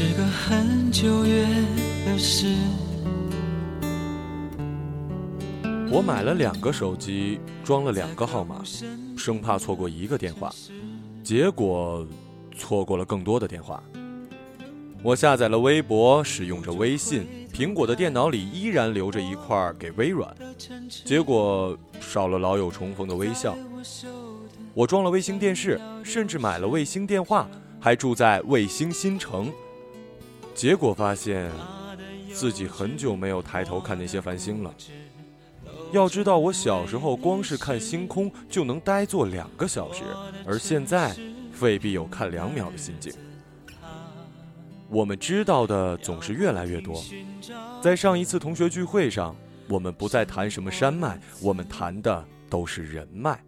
是个很久远的事。我买了两个手机，装了两个号码，生怕错过一个电话，结果错过了更多的电话。我下载了微博，使用着微信，苹果的电脑里依然留着一块给微软，结果少了老友重逢的微笑。我装了卫星电视，甚至买了卫星电话，还住在卫星新城，结果发现自己很久没有抬头看那些繁星了。要知道，我小时候光是看星空就能呆坐两个小时，而现在未必有看两秒的心境。我们知道的总是越来越多。在上一次同学聚会上，我们不再谈什么山脉，我们谈的都是人脉。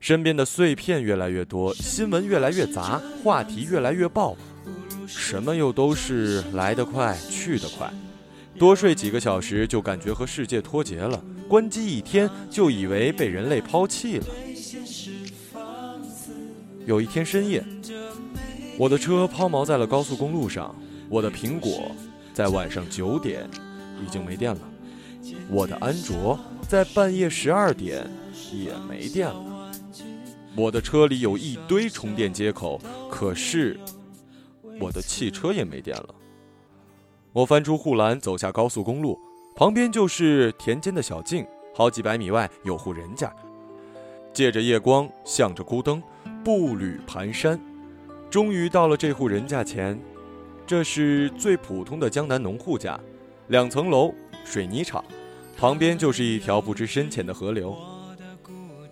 身边的碎片越来越多，新闻越来越杂，话题越来越爆，什么又都是来得快，去得快。多睡几个小时就感觉和世界脱节了，关机一天就以为被人类抛弃了。有一天深夜，我的车抛锚在了高速公路上，我的苹果在晚上九点已经没电了，我的安卓在半夜十二点也没电了。我的车里有一堆充电接口，可是我的汽车也没电了。我翻出护栏，走下高速公路，旁边就是田间的小径，好几百米外有户人家，借着夜光，向着孤灯，步履蹒跚，终于到了这户人家前。这是最普通的江南农户家，两层楼，水泥厂，旁边就是一条不知深浅的河流。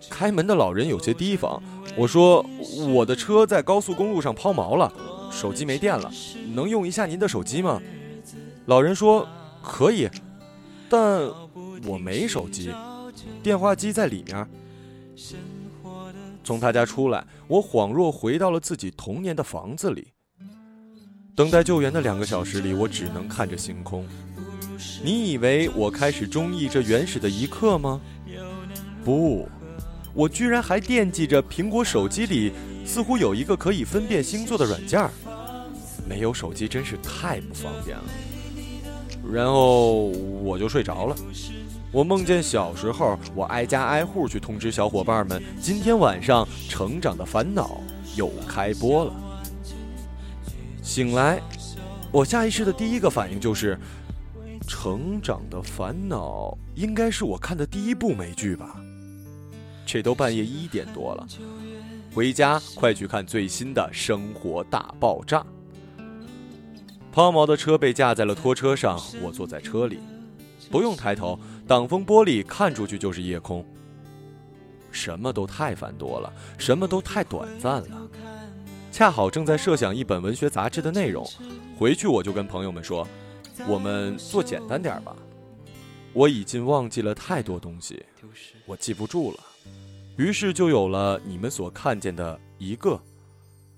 开门的老人有些提防，我说我的车在高速公路上抛锚了，手机没电了，能用一下您的手机吗？老人说：“可以，但我没手机，电话机在里面。”从他家出来，我恍若回到了自己童年的房子里。等待救援的两个小时里，我只能看着星空。你以为我开始中意这原始的一刻吗？不，我居然还惦记着苹果手机里似乎有一个可以分辨星座的软件儿。没有手机真是太不方便了。然后我就睡着了。我梦见小时候，我挨家挨户去通知小伙伴们，今天晚上《成长的烦恼》又开播了。醒来，我下意识的第一个反应就是，《成长的烦恼》应该是我看的第一部美剧吧？这都半夜一点多了，回家快去看最新的《生活大爆炸》。抛锚的车被架在了拖车上，我坐在车里，不用抬头，挡风玻璃看出去就是夜空。什么都太繁多了，什么都太短暂了。恰好正在设想一本文学杂志的内容，回去我就跟朋友们说：“我们做简单点吧。”我已经忘记了太多东西，我记不住了，于是就有了你们所看见的一个，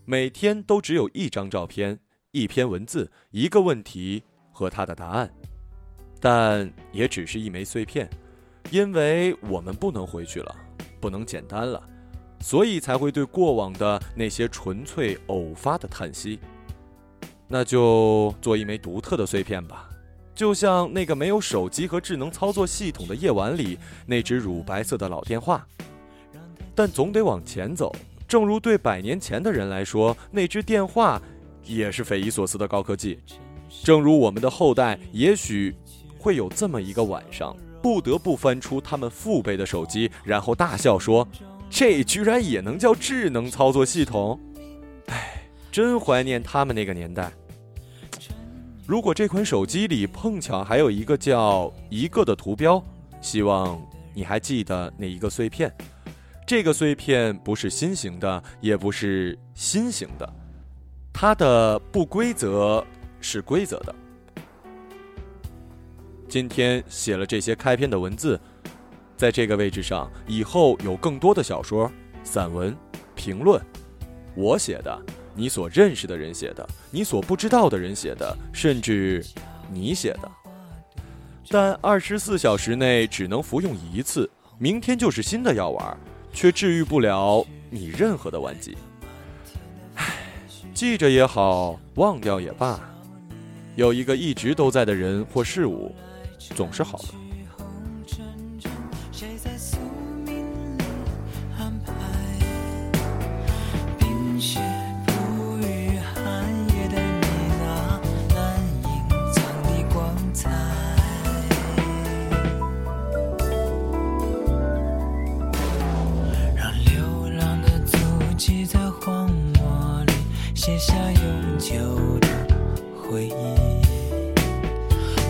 每天都只有一张照片。一篇文字，一个问题和他的答案，但也只是一枚碎片，因为我们不能回去了，不能简单了，所以才会对过往的那些纯粹偶发的叹息。那就做一枚独特的碎片吧，就像那个没有手机和智能操作系统的夜晚里那只乳白色的老电话。但总得往前走，正如对百年前的人来说，那只电话。也是匪夷所思的高科技，正如我们的后代，也许会有这么一个晚上，不得不翻出他们父辈的手机，然后大笑说：“这居然也能叫智能操作系统？”哎，真怀念他们那个年代。如果这款手机里碰巧还有一个叫“一个”的图标，希望你还记得那一个碎片。这个碎片不是心形的，也不是心形的。它的不规则是规则的。今天写了这些开篇的文字，在这个位置上，以后有更多的小说、散文、评论，我写的，你所认识的人写的，你所不知道的人写的，甚至你写的。但二十四小时内只能服用一次，明天就是新的药丸，却治愈不了你任何的顽疾。记着也好，忘掉也罢，有一个一直都在的人或事物，总是好的。寄在荒漠里写下永久的回忆，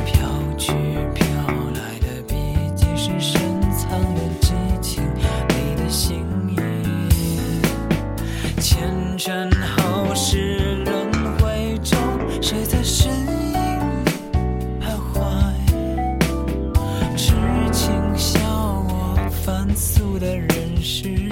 飘去飘来的笔迹是深藏的激情，你的心意。前尘后世轮回中，谁在身影徘徊？痴情笑我凡俗的人世。